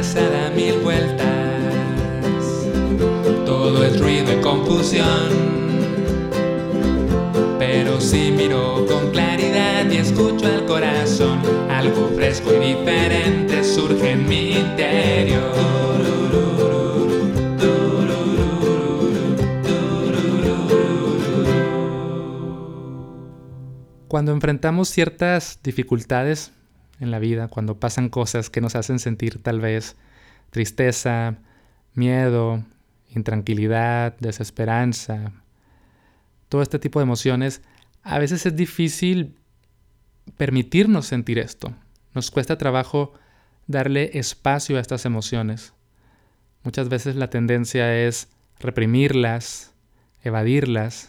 cabeza da mil vueltas. Todo es ruido y confusión. Pero si miro con claridad y escucho al corazón, algo fresco y diferente surge en mi interior. Cuando enfrentamos ciertas dificultades en la vida, cuando pasan cosas que nos hacen sentir tal vez tristeza, miedo, intranquilidad, desesperanza, todo este tipo de emociones, a veces es difícil permitirnos sentir esto. Nos cuesta trabajo darle espacio a estas emociones. Muchas veces la tendencia es reprimirlas, evadirlas,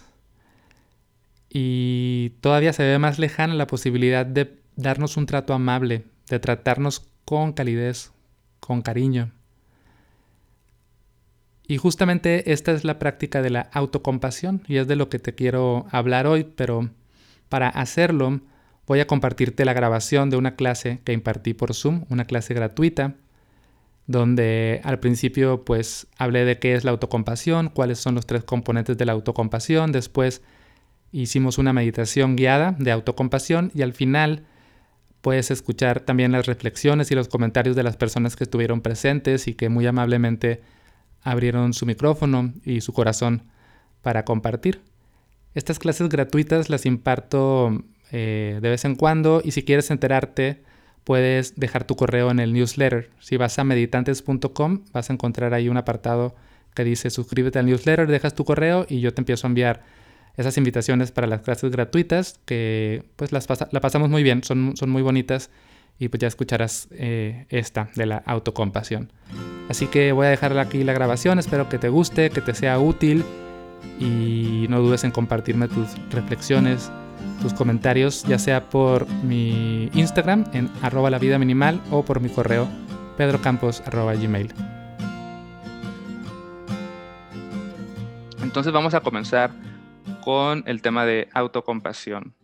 y todavía se ve más lejana la posibilidad de darnos un trato amable, de tratarnos con calidez, con cariño. Y justamente esta es la práctica de la autocompasión y es de lo que te quiero hablar hoy, pero para hacerlo voy a compartirte la grabación de una clase que impartí por Zoom, una clase gratuita, donde al principio pues hablé de qué es la autocompasión, cuáles son los tres componentes de la autocompasión, después hicimos una meditación guiada de autocompasión y al final puedes escuchar también las reflexiones y los comentarios de las personas que estuvieron presentes y que muy amablemente abrieron su micrófono y su corazón para compartir. Estas clases gratuitas las imparto eh, de vez en cuando y si quieres enterarte puedes dejar tu correo en el newsletter. Si vas a meditantes.com vas a encontrar ahí un apartado que dice suscríbete al newsletter, dejas tu correo y yo te empiezo a enviar esas invitaciones para las clases gratuitas que pues las la pasamos muy bien, son, son muy bonitas y pues ya escucharás eh, esta de la autocompasión. Así que voy a dejar aquí la grabación, espero que te guste, que te sea útil y no dudes en compartirme tus reflexiones, tus comentarios, ya sea por mi Instagram en arroba la vida minimal o por mi correo pedrocampos. Entonces vamos a comenzar con el tema de autocompasión.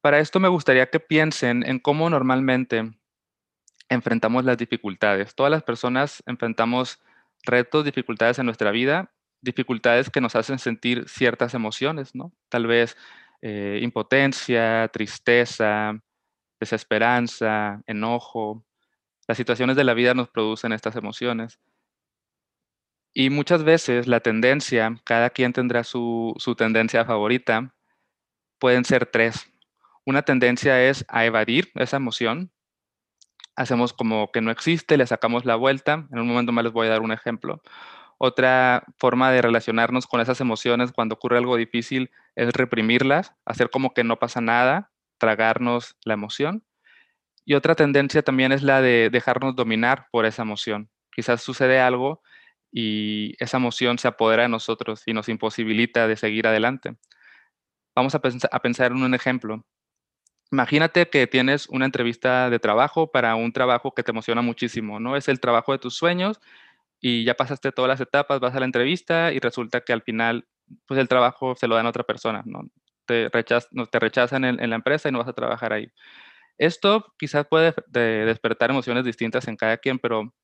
Para esto me gustaría que piensen en cómo normalmente enfrentamos las dificultades. Todas las personas enfrentamos retos, dificultades en nuestra vida, dificultades que nos hacen sentir ciertas emociones, ¿no? Tal vez eh, impotencia, tristeza, desesperanza, enojo. Las situaciones de la vida nos producen estas emociones. Y muchas veces la tendencia, cada quien tendrá su, tendencia favorita, pueden ser tres. Una tendencia es a evadir esa emoción. Hacemos como que no existe, le sacamos la vuelta. En un momento más les voy a dar un ejemplo. Otra forma de relacionarnos con esas emociones cuando ocurre algo difícil es reprimirlas, hacer como que no pasa nada, tragarnos la emoción. Y otra tendencia también es la de dejarnos dominar por esa emoción. Quizás sucede algo y esa emoción se apodera de nosotros y nos imposibilita de seguir adelante. Vamos a, pensar en un ejemplo. Imagínate que tienes una entrevista de trabajo para un trabajo que te emociona muchísimo, ¿no? Es el trabajo de tus sueños y ya pasaste todas las etapas, vas a la entrevista y resulta que al final, pues el trabajo se lo dan a otra persona, ¿no? Te rechazan en, la empresa y no vas a trabajar ahí. Esto quizás puede despertar emociones distintas en cada quien, pero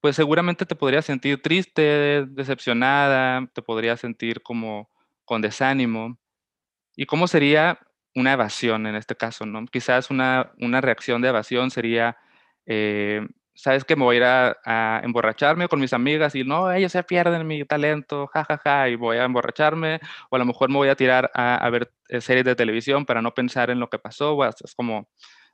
pues seguramente te podrías sentir triste, decepcionada, te podrías sentir como con desánimo. ¿Y cómo sería una evasión en este caso? ¿no? Quizás una, una reacción de evasión sería, eh, sabes que me voy a ir a, emborracharme con mis amigas y no, ellos se pierden mi talento, jajaja, ja, ja, y voy a emborracharme, o a lo mejor me voy a tirar a, ver eh, series de televisión para no pensar en lo que pasó, es como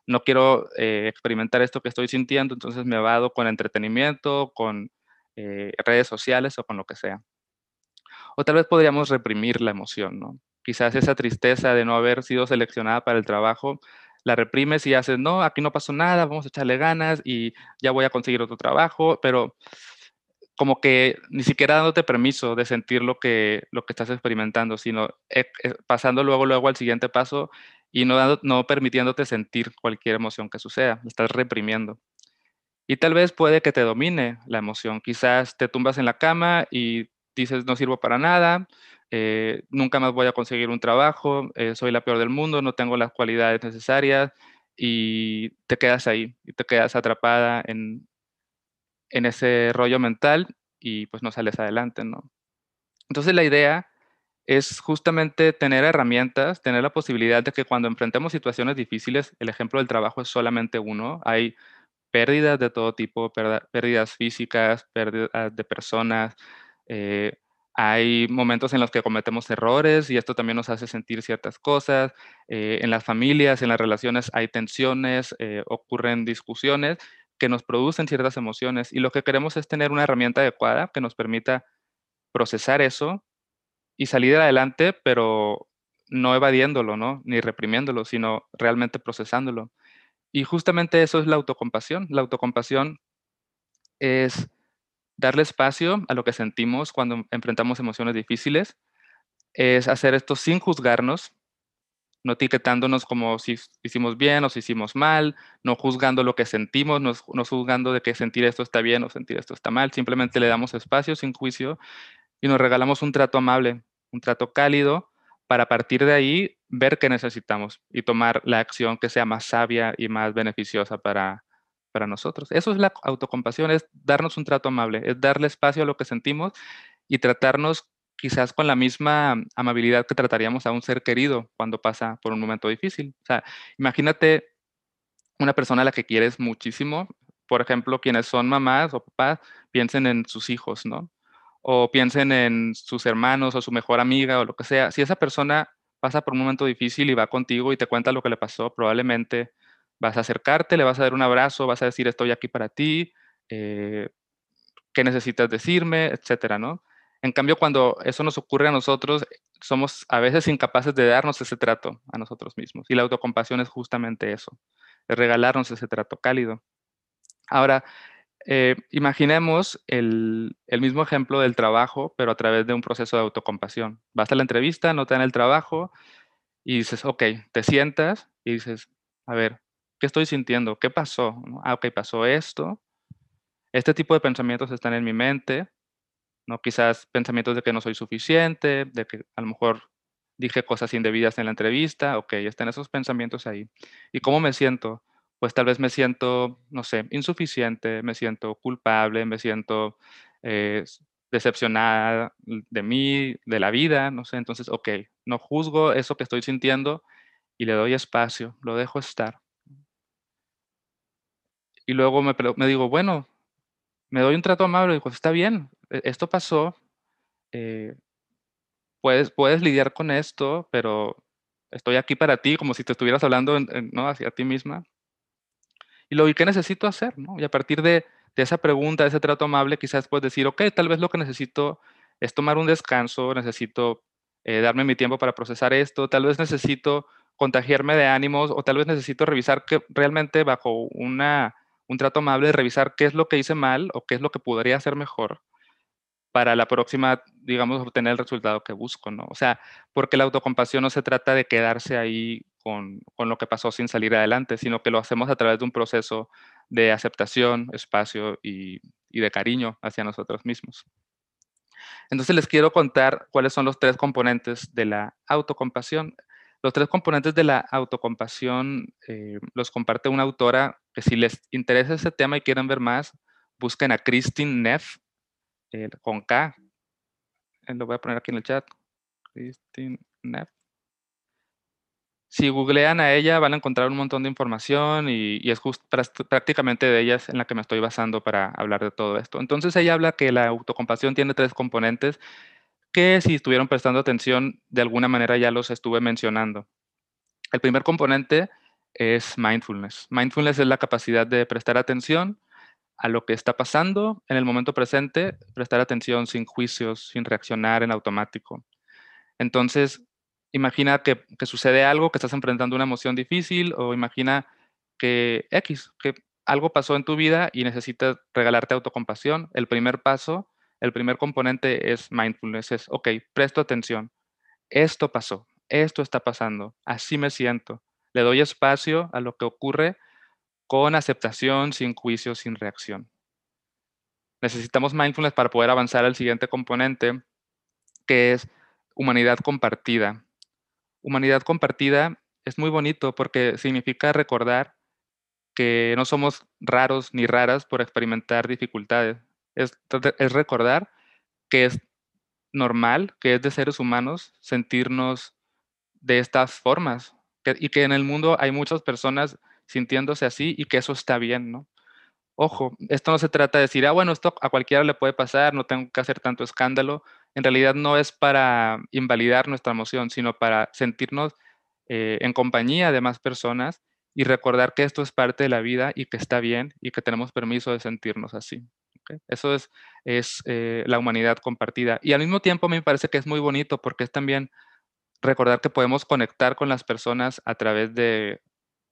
no quiero eh, experimentar esto que estoy sintiendo, entonces me vado con entretenimiento, con eh, redes sociales o con lo que sea. O tal vez podríamos reprimir la emoción, ¿no? Quizás esa tristeza de no haber sido seleccionada para el trabajo, la reprimes y haces, no, aquí no pasó nada, vamos a echarle ganas y ya voy a conseguir otro trabajo, pero como que ni siquiera dándote permiso de sentir lo que, lo que estás experimentando, sino eh, pasando luego, luego al siguiente paso y no, permitiéndote sentir cualquier emoción que suceda, estás reprimiendo. Y tal vez puede que te domine la emoción, quizás te tumbas en la cama y dices no sirvo para nada, eh, nunca más voy a conseguir un trabajo, eh, soy la peor del mundo, no tengo las cualidades necesarias y te quedas ahí y te quedas atrapada en, en ese rollo mental y pues no sales adelante, ¿no? Entonces la idea es justamente tener herramientas, tener la posibilidad de que cuando enfrentemos situaciones difíciles, el ejemplo del trabajo es solamente uno, hay pérdidas de todo tipo, pérdidas físicas, pérdidas de personas, eh, hay momentos en los que cometemos errores y esto también nos hace sentir ciertas cosas. Eh, en las familias, en las relaciones hay tensiones, eh, ocurren discusiones que nos producen ciertas emociones y lo que queremos es tener una herramienta adecuada que nos permita procesar eso y salir adelante, pero no evadiéndolo, ¿no? Ni reprimiéndolo, sino realmente procesándolo. Y justamente eso es la autocompasión. La autocompasión es darle espacio a lo que sentimos cuando enfrentamos emociones difíciles, es hacer esto sin juzgarnos, no etiquetándonos como si hicimos bien o si hicimos mal, no juzgando lo que sentimos, no, no, juzgando de que sentir esto está bien o sentir esto está mal, simplemente le damos espacio sin juicio y nos regalamos un trato amable, un trato cálido, para partir de ahí ver qué necesitamos y tomar la acción que sea más sabia y más beneficiosa para, para nosotros. Eso es la autocompasión, es darnos un trato amable, es darle espacio a lo que sentimos y tratarnos quizás con la misma amabilidad que trataríamos a un ser querido cuando pasa por un momento difícil. O sea, imagínate una persona a la que quieres muchísimo, por ejemplo, quienes son mamás o papás, piensen en sus hijos, ¿no? O piensen en sus hermanos o su mejor amiga o lo que sea. Si esa persona pasa por un momento difícil y va contigo y te cuenta lo que le pasó, probablemente Vas a acercarte, le vas a dar un abrazo, vas a decir estoy aquí para ti, eh, qué necesitas decirme, etcétera, ¿no? En cambio, cuando eso nos ocurre a nosotros, somos a veces incapaces de darnos ese trato a nosotros mismos. Y la autocompasión es justamente eso, es regalarnos ese trato cálido. Ahora, eh, imaginemos el, mismo ejemplo del trabajo, pero a través de un proceso de autocompasión. Vas a la entrevista, no te dan el trabajo y dices, ok, te sientas y dices, a ver, ¿Qué estoy sintiendo? ¿Qué pasó? Ah, ok, pasó esto. Este tipo de pensamientos están en mi mente, ¿no? Quizás pensamientos de que no soy suficiente, de que a lo mejor dije cosas indebidas en la entrevista, ok, están esos pensamientos ahí. ¿Y cómo me siento? Pues tal vez me siento, no sé, insuficiente, me siento culpable, me siento eh, decepcionada de mí, de la vida, no sé, entonces, ok, no juzgo eso que estoy sintiendo y le doy espacio, lo dejo estar. Y luego me, digo, bueno, me doy un trato amable, digo, está bien, e, esto pasó, eh, puedes, puedes lidiar con esto, pero estoy aquí para ti, como si te estuvieras hablando ¿no? hacia ti misma. Y lo que necesito hacer, ¿no? Y a partir de, esa pregunta, de ese trato amable, quizás puedes decir, ok, tal vez lo que necesito es tomar un descanso, necesito eh, darme mi tiempo para procesar esto, tal vez necesito contagiarme de ánimos o tal vez necesito revisar que realmente bajo una un trato amable revisar qué es lo que hice mal o qué es lo que podría hacer mejor para la próxima, digamos, obtener el resultado que busco, ¿no? O sea, porque la autocompasión no se trata de quedarse ahí con, con, lo que pasó sin salir adelante, sino que lo hacemos a través de un proceso de aceptación, espacio y, y de cariño hacia nosotros mismos. Entonces les quiero contar cuáles son los tres componentes de la autocompasión. Los tres componentes de la autocompasión eh, los comparte una autora que si les interesa ese tema y quieren ver más, busquen a Christine Neff eh, con K. Eh, lo voy a poner aquí en el chat. Christine Neff. Si googlean a ella van a encontrar un montón de información y, es just, prácticamente de ellas en la que me estoy basando para hablar de todo esto. Entonces ella habla que la autocompasión tiene tres componentes que si estuvieron prestando atención, de alguna manera ya los estuve mencionando. El primer componente es mindfulness. Mindfulness es la capacidad de prestar atención a lo que está pasando en el momento presente, prestar atención sin juicios, sin reaccionar en automático. Entonces, imagina que, sucede algo, que estás enfrentando una emoción difícil o imagina que X, que algo pasó en tu vida y necesitas regalarte autocompasión. El primer paso el primer componente es mindfulness, es, ok, presto atención, esto pasó, esto está pasando, así me siento, le doy espacio a lo que ocurre con aceptación, sin juicio, sin reacción. Necesitamos mindfulness para poder avanzar al siguiente componente, que es humanidad compartida. Humanidad compartida es muy bonito porque significa recordar que no somos raros ni raras por experimentar dificultades. Es, recordar que es normal, que es de seres humanos sentirnos de estas formas y que en el mundo hay muchas personas sintiéndose así y que eso está bien, ¿no? Ojo, esto no se trata de decir, ah, bueno, esto a cualquiera le puede pasar, no tengo que hacer tanto escándalo. En realidad no es para invalidar nuestra emoción, sino para sentirnos eh, en compañía de más personas y recordar que esto es parte de la vida y que está bien y que tenemos permiso de sentirnos así. Eso es, eh, la humanidad compartida. Y al mismo tiempo me parece que es muy bonito porque es también recordar que podemos conectar con las personas a través de,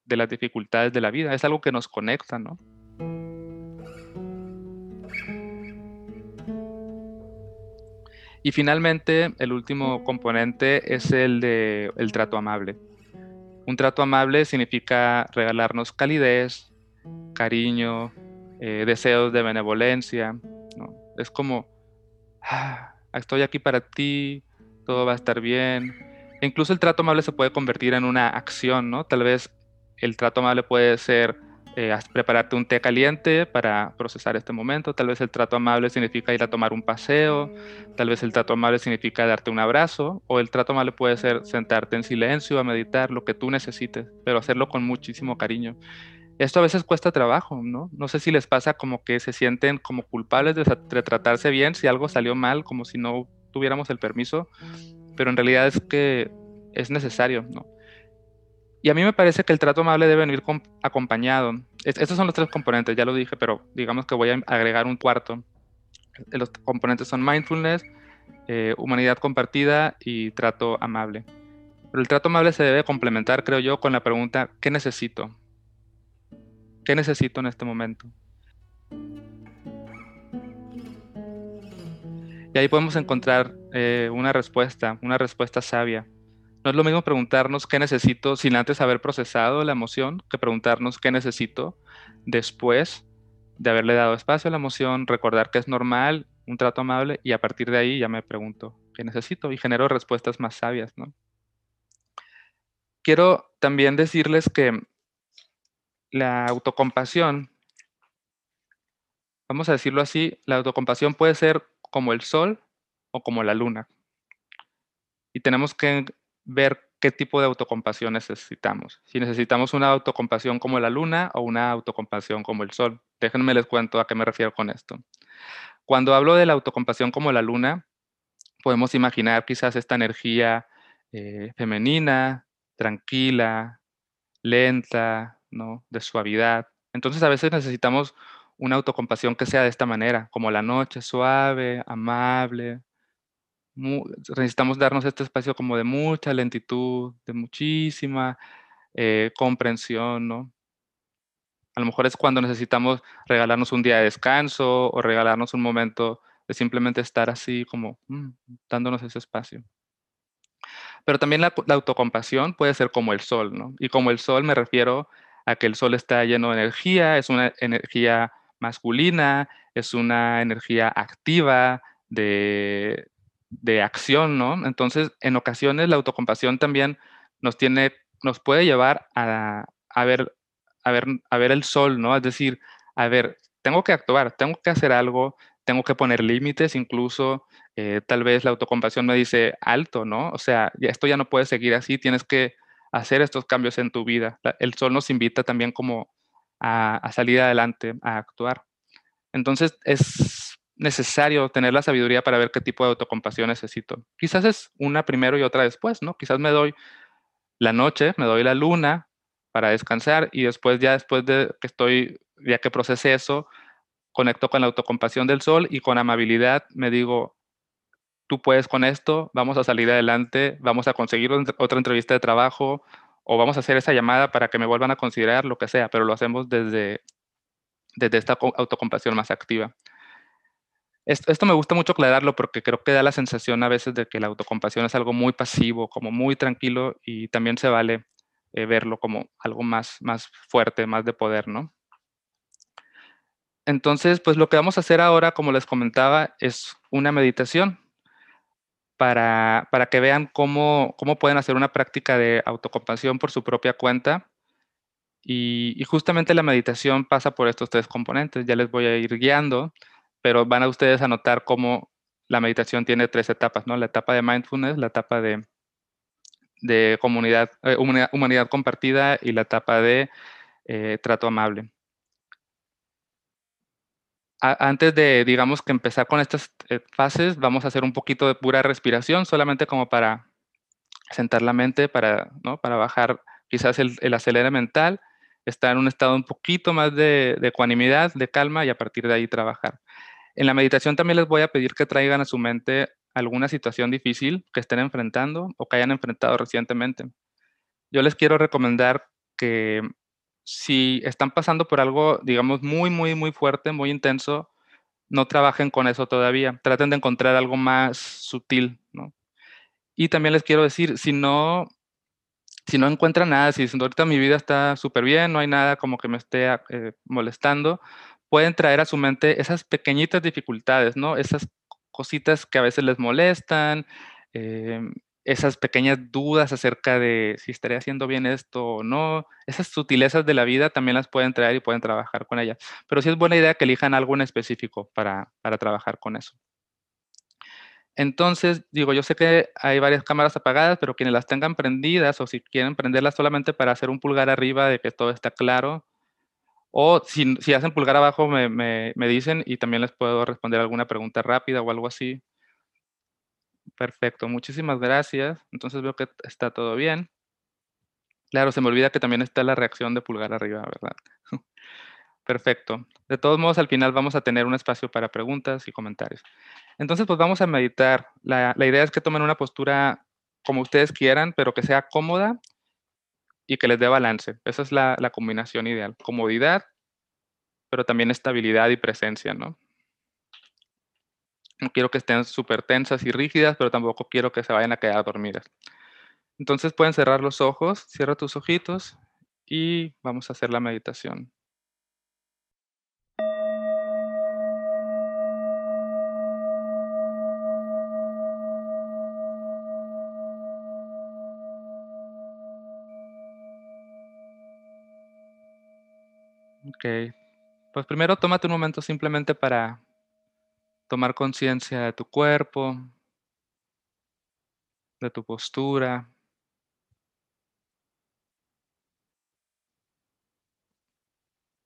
de las dificultades de la vida. Es algo que nos conecta, ¿no? Y finalmente, el último componente es el de el trato amable. Un trato amable significa regalarnos calidez, cariño, eh, deseos de benevolencia. Es como, ah, estoy aquí para ti, todo va a estar bien. E incluso el trato amable se puede convertir en una acción, ¿no? Tal vez el trato amable puede ser eh, prepararte un té caliente para procesar este momento. Tal vez el trato amable significa ir a tomar un paseo. Tal vez el trato amable significa darte un abrazo. O el trato amable puede ser sentarte en silencio a meditar, lo que tú necesites, pero hacerlo con muchísimo cariño. Esto a veces cuesta trabajo, ¿no? No sé si les pasa como que se sienten como culpables de, tratarse bien si algo salió mal, como si no tuviéramos el permiso, pero en realidad es que es necesario, ¿no? Y a mí me parece que el trato amable debe venir acompañado. estos son los tres componentes, ya lo dije, pero digamos que voy a agregar un cuarto. Los componentes son mindfulness, eh, humanidad compartida y trato amable. Pero el trato amable se debe complementar, creo yo, con la pregunta, ¿qué necesito? ¿Qué necesito en este momento? Y ahí podemos encontrar eh, una respuesta, una respuesta sabia. No es lo mismo preguntarnos qué necesito sin antes haber procesado la emoción que preguntarnos qué necesito después de haberle dado espacio a la emoción, recordar que es normal, un trato amable y a partir de ahí ya me pregunto qué necesito y genero respuestas más sabias, ¿no? Quiero también decirles que la autocompasión, vamos a decirlo así, la autocompasión puede ser como el sol o como la luna. Y tenemos que ver qué tipo de autocompasión necesitamos. Si necesitamos una autocompasión como la luna o una autocompasión como el sol. Déjenme les cuento a qué me refiero con esto. Cuando hablo de la autocompasión como la luna, podemos imaginar quizás esta energía eh, femenina, tranquila, lenta, de suavidad. Entonces a veces necesitamos una autocompasión que sea de esta manera, como la noche, suave, amable. Necesitamos darnos este espacio como de mucha lentitud, de muchísima eh, comprensión, ¿no? A lo mejor es cuando necesitamos regalarnos un día de descanso o regalarnos un momento de simplemente estar así como mm, dándonos ese espacio. Pero también la, la, autocompasión puede ser como el sol, ¿no? Y como el sol me refiero a que el sol está lleno de energía, es una energía masculina, es una energía activa de, acción, ¿no? Entonces, en ocasiones la autocompasión también nos tiene, nos puede llevar a, ver, a, ver, a ver el sol, ¿no? Es decir, a ver, tengo que actuar, tengo que hacer algo, tengo que poner límites, incluso eh, tal vez la autocompasión me dice alto, ¿no? O sea, esto ya no puede seguir así, tienes que hacer estos cambios en tu vida. El sol nos invita también como a, salir adelante, a actuar. Entonces es necesario tener la sabiduría para ver qué tipo de autocompasión necesito. Quizás es una primero y otra después, ¿no? Quizás me doy la noche, me doy la luna para descansar y después ya después de que estoy, ya que procesé eso, conecto con la autocompasión del sol y con amabilidad me digo, tú puedes con esto, vamos a salir adelante, vamos a conseguir otra entrevista de trabajo o vamos a hacer esa llamada para que me vuelvan a considerar, lo que sea, pero lo hacemos desde, desde esta autocompasión más activa. Esto, me gusta mucho aclararlo porque creo que da la sensación a veces de que la autocompasión es algo muy pasivo, como muy tranquilo y también se vale eh, verlo como algo más, más fuerte, más de poder, ¿no? Entonces, pues lo que vamos a hacer ahora, como les comentaba, es una meditación para, que vean cómo, cómo pueden hacer una práctica de autocompasión por su propia cuenta Y, justamente la meditación pasa por estos tres componentes. Ya les voy a ir guiando, pero van a ustedes a notar cómo la meditación tiene tres etapas, ¿no? La etapa de mindfulness, la etapa de, de comunidad, eh, humanidad, compartida y la etapa de eh, trato amable. antes de, digamos, que empezar con estas eh, fases, vamos a hacer un poquito de pura respiración, solamente como para sentar la mente, para, ¿no? para bajar quizás el, el acelere mental estar en un estado un poquito más de, ecuanimidad, de calma y a partir de ahí trabajar. En la meditación también les voy a pedir que traigan a su mente alguna situación difícil que estén enfrentando o que hayan enfrentado recientemente. Yo les quiero recomendar que si están pasando por algo, digamos, muy, muy, muy fuerte, muy intenso, no trabajen con eso todavía. Traten de encontrar algo más sutil, ¿no? Y también les quiero decir, si no si no encuentra nada, si ahorita mi vida está súper bien, no hay nada como que me esté eh, molestando, pueden traer a su mente esas pequeñitas dificultades, ¿no? Esas cositas que a veces les molestan, em, esas pequeñas dudas acerca de si estaré haciendo bien esto o no, esas sutilezas de la vida también las pueden traer y pueden trabajar con ellas. Pero sí es buena idea que elijan algo en específico para, para trabajar con eso. Entonces, digo, yo sé que hay varias cámaras apagadas, pero quienes las tengan prendidas o si quieren prenderlas solamente para hacer un pulgar arriba de que todo está claro, o si, hacen pulgar abajo me, me, dicen y también les puedo responder alguna pregunta rápida o algo así. Perfecto, muchísimas gracias. Entonces veo que está todo bien. Claro, se me olvida que también está la reacción de pulgar arriba, ¿verdad? Perfecto. De todos modos, al final vamos a tener un espacio para preguntas y comentarios. Entonces, pues vamos a meditar. La, idea es que tomen una postura como ustedes quieran, pero que sea cómoda y que les dé balance. Esa es la, la combinación ideal. Comodidad, pero también estabilidad y presencia, ¿no? No quiero que estén súper tensas y rígidas, pero tampoco quiero que se vayan a quedar dormidas. Entonces pueden cerrar los ojos, cierra tus ojitos y vamos a hacer la meditación. Ok. Pues primero tómate un momento simplemente para tomar conciencia de tu cuerpo, de tu postura.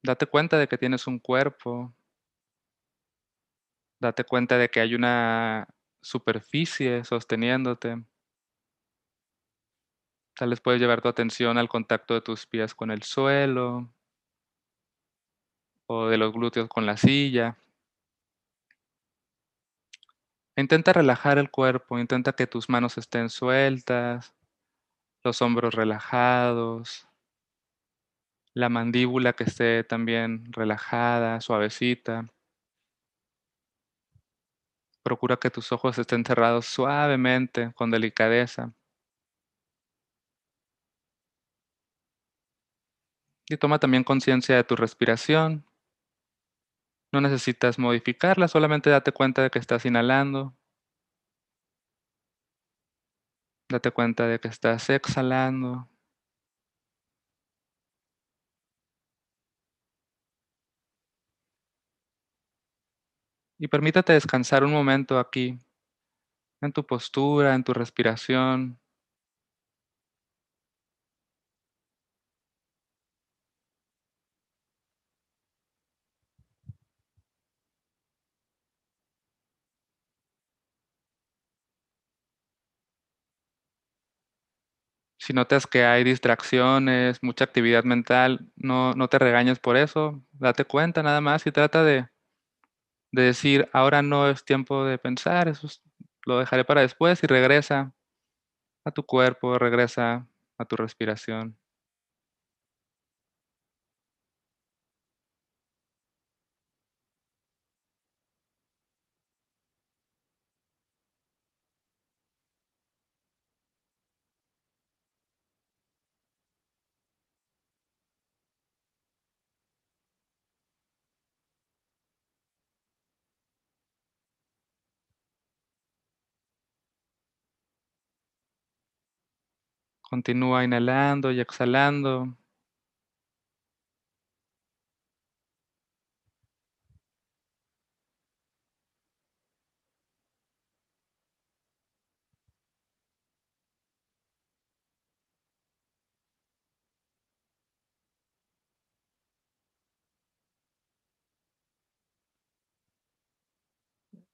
Date cuenta de que tienes un cuerpo. Date cuenta de que hay una superficie sosteniéndote. Tal vez puedes llevar tu atención al contacto de tus pies con el suelo o de los glúteos con la silla. Intenta relajar el cuerpo, intenta que tus manos estén sueltas, los hombros relajados, la mandíbula que esté también relajada, suavecita. Procura que tus ojos estén cerrados suavemente, con delicadeza. Y toma también conciencia de tu respiración. No necesitas modificarla, solamente date cuenta de que estás inhalando. Date cuenta de que estás exhalando. Y permítate descansar un momento aquí, en tu postura, en tu respiración. Si notas que hay distracciones, mucha actividad mental, no, no te regañes por eso, date cuenta nada más y trata de, de decir, ahora no es tiempo de pensar, eso lo dejaré para después y regresa a tu cuerpo, regresa a tu respiración. Continúa inhalando y exhalando.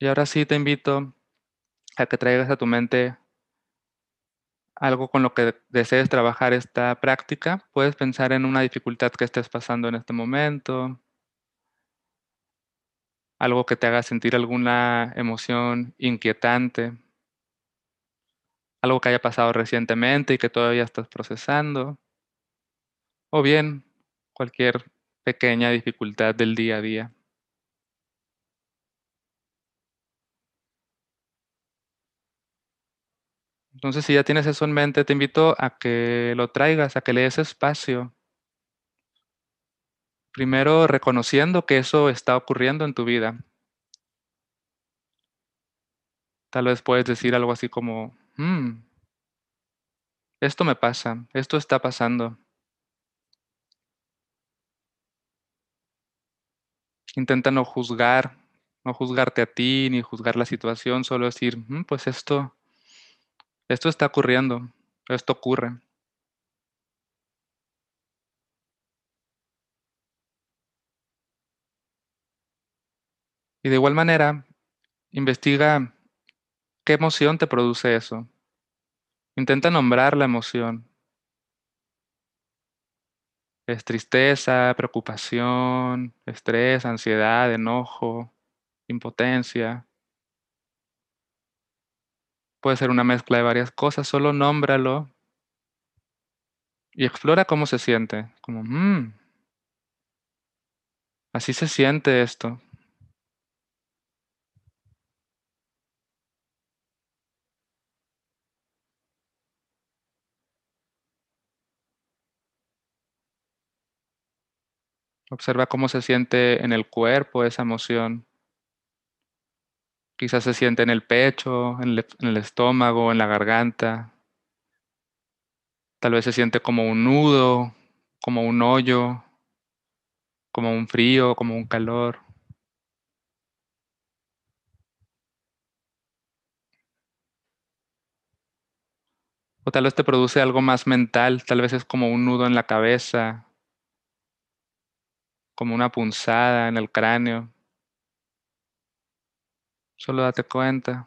Y ahora sí te invito a que traigas a tu mente algo con lo que desees trabajar esta práctica. Puedes pensar en una dificultad que estés pasando en este momento, algo que te haga sentir alguna emoción inquietante, algo que haya pasado recientemente y que todavía estás procesando, o bien cualquier pequeña dificultad del día a día. Entonces, si ya tienes eso en mente, te invito a que lo traigas, a que le des espacio. Primero reconociendo que eso está ocurriendo en tu vida. Tal vez puedes decir algo así como, mm, esto me pasa, esto está pasando. Intenta no juzgar, no juzgarte a ti ni juzgar la situación, solo decir, mm, pues esto, esto está ocurriendo, esto ocurre. Y de igual manera, investiga qué emoción te produce eso. Intenta nombrar la emoción. Es tristeza, preocupación, estrés, ansiedad, enojo, impotencia. Puede ser una mezcla de varias cosas, solo nómbralo y explora cómo se siente. Como, mmm, así se siente esto. Observa cómo se siente en el cuerpo esa emoción. Quizás se siente en el pecho, en el, estómago, en la garganta. Tal vez se siente como un nudo, como un hoyo, como un frío, como un calor. O tal vez te produce algo más mental, tal vez es como un nudo en la cabeza, como una punzada en el cráneo. Solo date cuenta.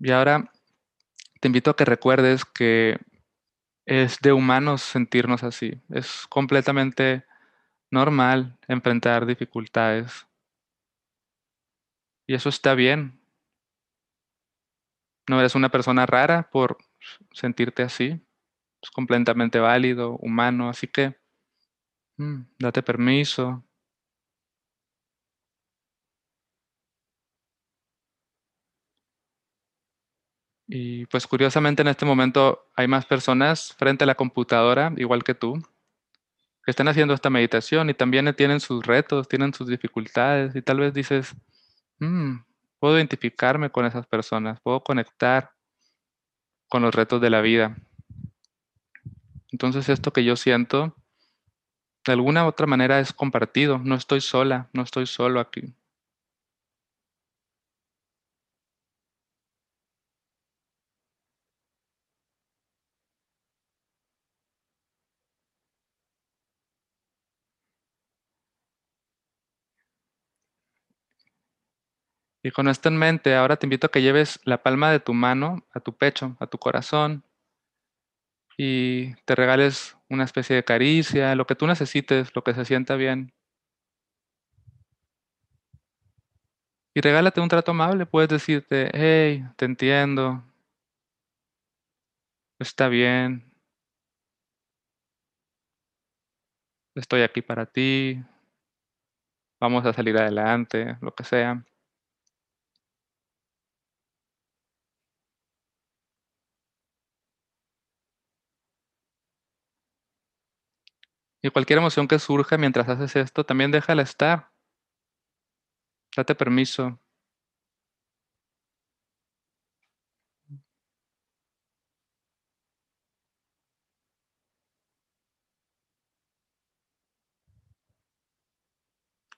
Y ahora te invito a que recuerdes que es de humanos sentirnos así. Es completamente normal enfrentar dificultades. Y eso está bien. No eres una persona rara por sentirte así. Es completamente válido, humano, así que mm, date permiso. Y pues curiosamente en este momento hay más personas frente a la computadora, igual que tú, que están haciendo esta meditación y también tienen sus retos, tienen sus dificultades y tal vez dices, mm, puedo identificarme con esas personas, puedo conectar con los retos de la vida. Entonces esto que yo siento, de alguna u otra manera es compartido, no estoy sola, no estoy solo aquí. Y con esto en mente, ahora te invito a que lleves la palma de tu mano a tu pecho, a tu corazón, y te regales una especie de caricia, lo que tú necesites, lo que se sienta bien. Y regálate un trato amable, puedes decirte, hey, te entiendo, está bien, estoy aquí para ti, vamos a salir adelante, lo que sea. Y cualquier emoción que surja mientras haces esto, también déjala estar. Date permiso.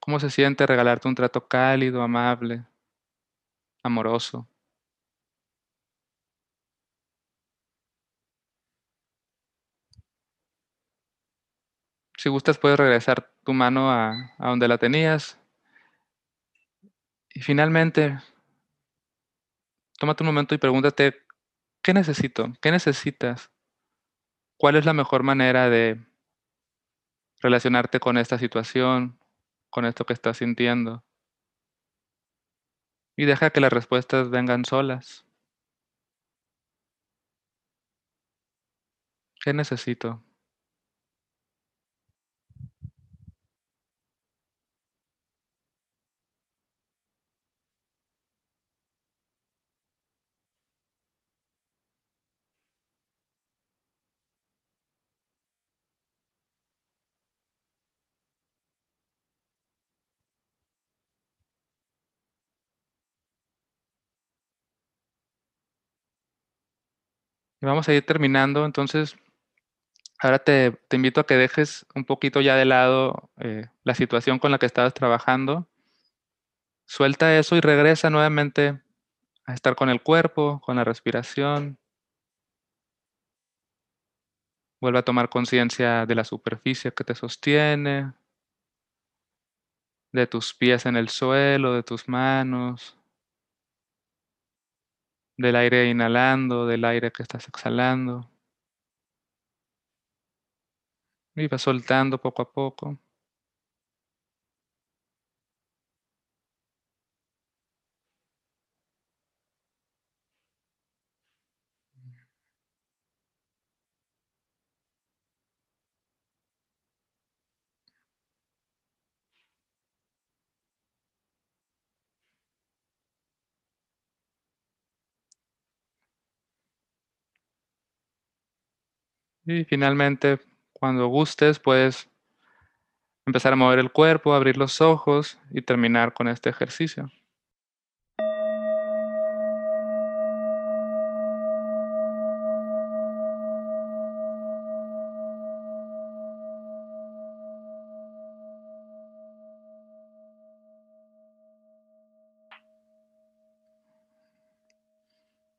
¿Cómo se siente regalarte un trato cálido, amable? amoroso. Si gustas, puedes regresar tu mano a, donde la tenías. Y finalmente, tómate un momento y pregúntate, ¿qué necesito? ¿Qué necesitas? ¿Cuál es la mejor manera de relacionarte con esta situación, con esto que estás sintiendo? Y deja que las respuestas vengan solas. ¿Qué necesito? Y vamos a ir terminando, entonces ahora te, invito a que dejes un poquito ya de lado eh, la situación con la que estabas trabajando. Suelta eso y regresa nuevamente a estar con el cuerpo, con la respiración. Vuelve a tomar conciencia de la superficie que te sostiene, de tus pies en el suelo, de tus manos, del aire inhalando, del aire que estás exhalando. Y vas soltando poco a poco. Y finalmente, cuando gustes, puedes empezar a mover el cuerpo, abrir los ojos y terminar con este ejercicio.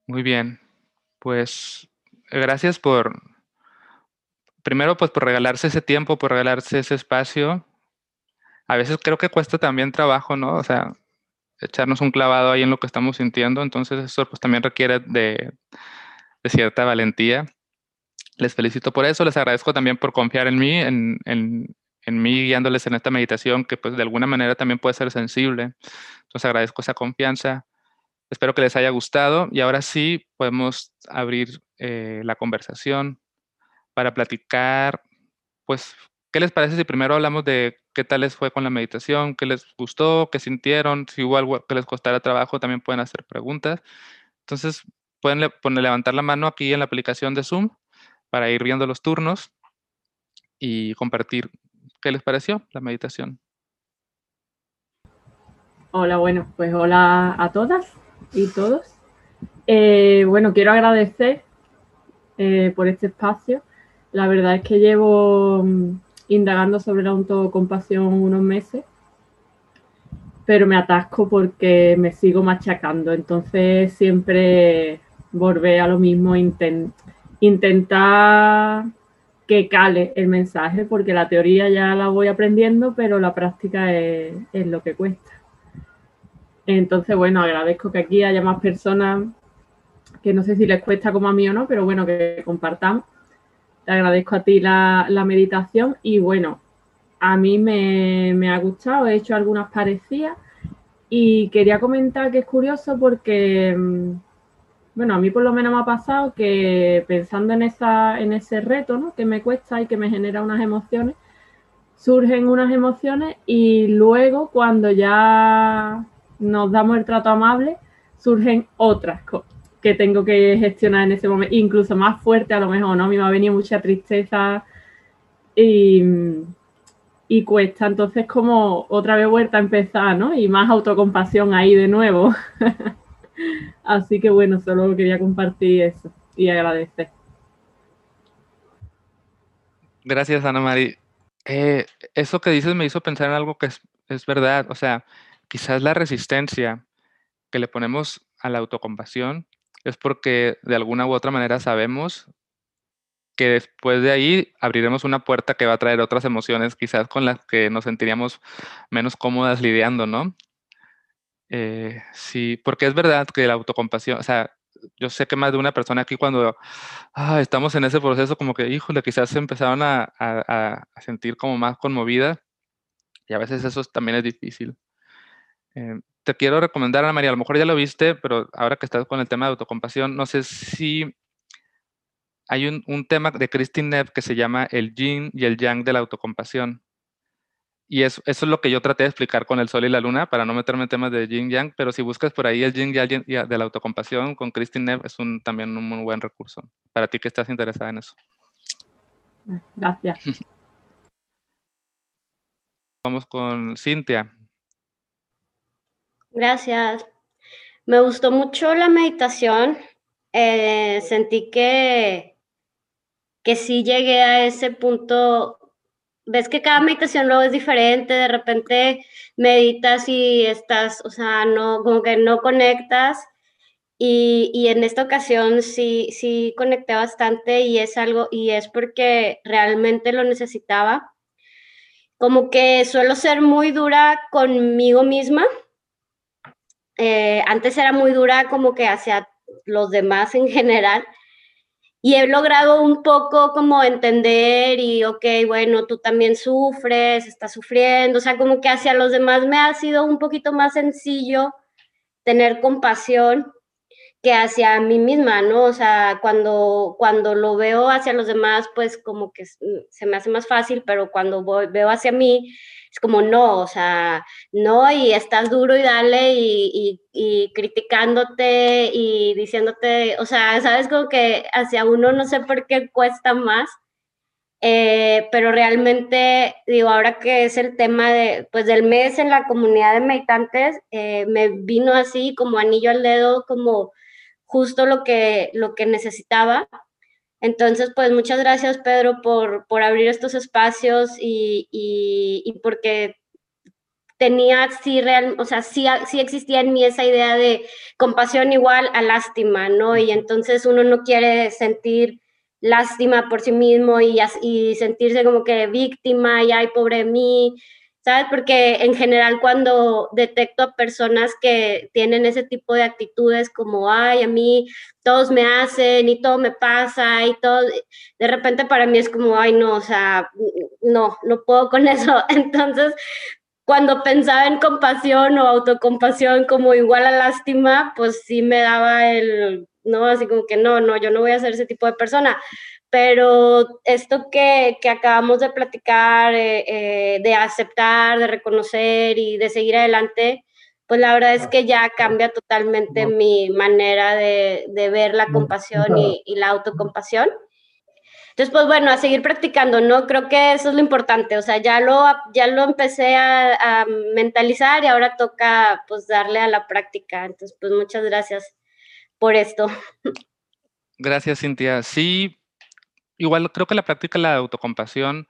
Muy bien, pues gracias por primero, pues por regalarse ese tiempo, por regalarse ese espacio. A veces creo que cuesta también trabajo, ¿no? O sea, echarnos un clavado ahí en lo que estamos sintiendo. Entonces eso pues también requiere de, cierta valentía. Les felicito por eso, les agradezco también por confiar en mí, en, en, en mí guiándoles en esta meditación que pues de alguna manera también puede ser sensible. Entonces agradezco esa confianza. Espero que les haya gustado y ahora sí podemos abrir eh, la conversación para platicar, pues, ¿qué les parece si primero hablamos de qué tal les fue con la meditación, qué les gustó, qué sintieron, si hubo algo que les costara trabajo, también pueden hacer preguntas. Entonces, pueden poner, levantar la mano aquí en la aplicación de Zoom para ir viendo los turnos y compartir qué les pareció la meditación. Hola, bueno, pues hola a todas y todos. Eh, bueno, quiero agradecer eh, por este espacio la verdad es que llevo mm, indagando sobre la autocompasión unos meses, pero me atasco porque me sigo machacando. Entonces siempre volver a lo mismo, intentar que cale el mensaje, porque la teoría ya la voy aprendiendo, pero la práctica es, es lo que cuesta. Entonces, bueno, agradezco que aquí haya más personas que no sé si les cuesta como a mí o no, pero bueno, que compartamos te agradezco a ti la, meditación y bueno, a mí me, ha gustado, he hecho algunas parecidas y quería comentar que es curioso porque, mm, bueno, a mí por lo menos me ha pasado que pensando en, esa, en ese reto ¿no? que me cuesta y que me genera unas emociones, surgen unas emociones y luego cuando ya nos damos el trato amable, surgen otras cosas que tengo que gestionar en ese momento, incluso más fuerte a lo mejor, ¿no? A mí me ha venido mucha tristeza y, y cuesta, entonces como otra vez vuelta a empezar, ¿no? Y más autocompasión ahí de nuevo. Así que bueno, solo quería compartir eso y agradecer. Gracias, Ana María. Eh, eso que dices me hizo pensar en algo que es, es verdad, o sea, quizás la resistencia que le ponemos a la autocompasión es porque de alguna u otra manera sabemos que después de ahí abriremos una puerta que va a traer otras emociones, quizás con las que nos sentiríamos menos cómodas lidiando, ¿no? Eh, sí, porque es verdad que la autocompasión, o sea, yo sé que más de una persona aquí cuando ah, estamos en ese proceso, como que, híjole, quizás se empezaron a, sentir como más conmovida y a veces eso también es difícil. Eh, te quiero recomendar, Ana María, a lo mejor ya lo viste, pero ahora que estás con el tema de autocompasión, no sé si hay un, un tema de Christine Neff que se llama el yin y el yang de la autocompasión. Y eso, eso, es lo que yo traté de explicar con el sol y la luna, para no meterme en temas de yin yang, pero si buscas por ahí el yin yang de la autocompasión con Christine Neff, es un, también un muy buen recurso para ti que estás interesada en eso. Gracias. Vamos con Cintia. Gracias. Me gustó mucho la meditación. Eh, sentí que, que sí llegué a ese punto ves que cada meditación luego es diferente, de repente meditas y estás, o sea, no, como que no conectas. Y, y, en esta ocasión sí, sí conecté bastante y es algo, y es porque realmente lo necesitaba. Como que suelo ser muy dura conmigo misma. Eh, antes era muy dura como que hacia los demás en general y he logrado un poco como entender y, ok, bueno, tú también sufres, estás sufriendo, o sea, como que hacia los demás me ha sido un poquito más sencillo tener compasión que hacia mí misma, ¿no? O sea, cuando, cuando lo veo hacia los demás, pues como que se me hace más fácil, pero cuando veo hacia mí, es como no, o sea, no, y estás duro y dale y, y, criticándote y diciéndote, o sea, sabes como que hacia uno no sé por qué cuesta más, eh, pero realmente, digo, ahora que es el tema de, pues, del mes en la comunidad de meditantes, eh, me vino así como anillo al dedo, como justo lo que, lo que necesitaba entonces, pues muchas gracias, Pedro, por, por abrir estos espacios y, y, porque tenía, sí, real, o sea, sí, sí existía en mí esa idea de compasión igual a lástima, ¿no? Y entonces uno no quiere sentir lástima por sí mismo y, y sentirse como que víctima y ay, pobre mí, ¿sabes? Porque en general cuando detecto a personas que tienen ese tipo de actitudes como, ay, a mí todos me hacen y todo me pasa y todo, de repente para mí es como, ay, no, o sea, no, no puedo con eso. Entonces, cuando pensaba en compasión o autocompasión como igual a lástima, pues sí me daba el, no, así como que no, no, yo no voy a ser ese tipo de persona pero esto que, que acabamos de platicar, eh, eh, de aceptar, de reconocer y de seguir adelante, pues la verdad es que ya cambia totalmente mi manera de, de ver la compasión y, y, la autocompasión. Entonces, pues bueno, a seguir practicando, ¿no? Creo que eso es lo importante, o sea, ya lo, ya lo empecé a, a mentalizar y ahora toca pues darle a la práctica. Entonces, pues muchas gracias por esto. Gracias, Cintia. Sí, igual creo que la práctica de la autocompasión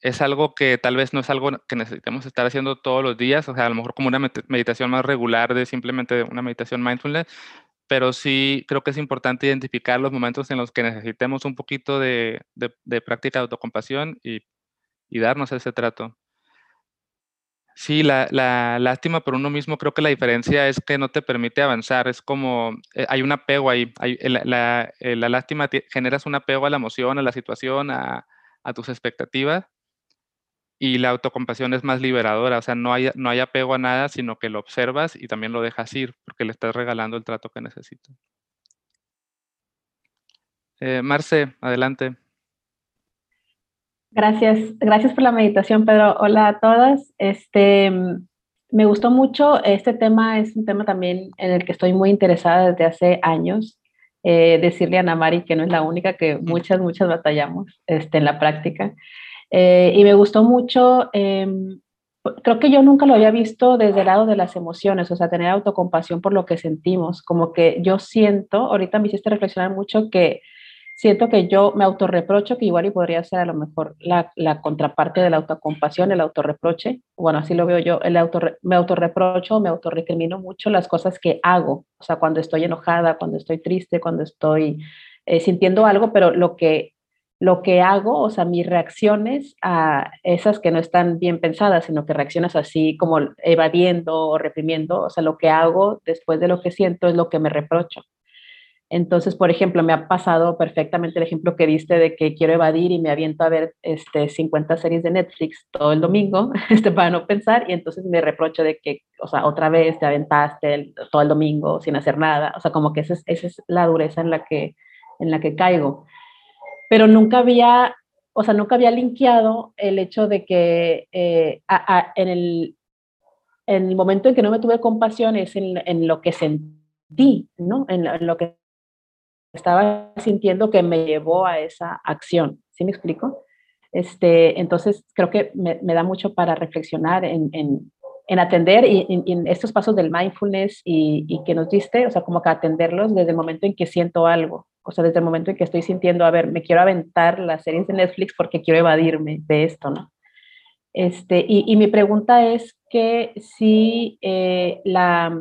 es algo que tal vez no es algo que necesitemos estar haciendo todos los días, o sea, a lo mejor como una meditación más regular de simplemente una meditación mindfulness, pero sí creo que es importante identificar los momentos en los que necesitemos un poquito de, práctica de autocompasión y, y darnos ese trato. Sí, la, lástima por uno mismo, creo que la diferencia es que no te permite avanzar. Es como, eh, hay un apego ahí. Hay, la, la, lástima, generas un apego a la emoción, a la situación, a, tus expectativas. Y la autocompasión es más liberadora. O sea, no hay, no hay apego a nada, sino que lo observas y también lo dejas ir, porque le estás regalando el trato que necesita. Eh, Marce, adelante. Gracias, gracias por la meditación, Pedro. Hola a todas. Este, me gustó mucho. Este tema es un tema también en el que estoy muy interesada desde hace años. Eh, decirle a Ana Mari que no es la única, que muchas, muchas batallamos este, en la práctica. Eh, y me gustó mucho. Em, creo que yo nunca lo había visto desde el lado de las emociones, o sea, tener autocompasión por lo que sentimos. Como que yo siento, ahorita me hiciste reflexionar mucho que siento que yo me autorreprocho, que igual y podría ser a lo mejor la, la contraparte de la autocompasión, el autorreproche. Bueno, así lo veo yo. El autorre, me autorreprocho, me autorrecrimino mucho las cosas que hago. O sea, cuando estoy enojada, cuando estoy triste, cuando estoy eh, sintiendo algo, pero lo que, lo que hago, o sea, mis reacciones a esas que no están bien pensadas, sino que reaccionas así como evadiendo o reprimiendo, o sea, lo que hago después de lo que siento es lo que me reprocho. Entonces, por ejemplo, me ha pasado perfectamente el ejemplo que diste de que quiero evadir y me aviento a ver este, 50 series de Netflix todo el domingo este, para no pensar y entonces me reprocho de que, o sea, otra vez te aventaste todo el domingo sin hacer nada. O sea, como que esa es, esa es la dureza en la, que, en la que caigo. Pero nunca había, o sea, nunca había linkeado el hecho de que eh, en, el, en el momento en que no me tuve compasión es en, en lo que sentí, ¿no? En lo que estaba sintiendo que me llevó a esa acción. ¿Sí me explico? Este, entonces, creo que me, da mucho para reflexionar en, en, atender y en, estos pasos del mindfulness y, que nos diste, o sea, como que atenderlos desde el momento en que siento algo, o sea, desde el momento en que estoy sintiendo, a ver, me quiero aventar las series de Netflix porque quiero evadirme de esto, ¿no? Este, y, y mi pregunta es que si eh, la,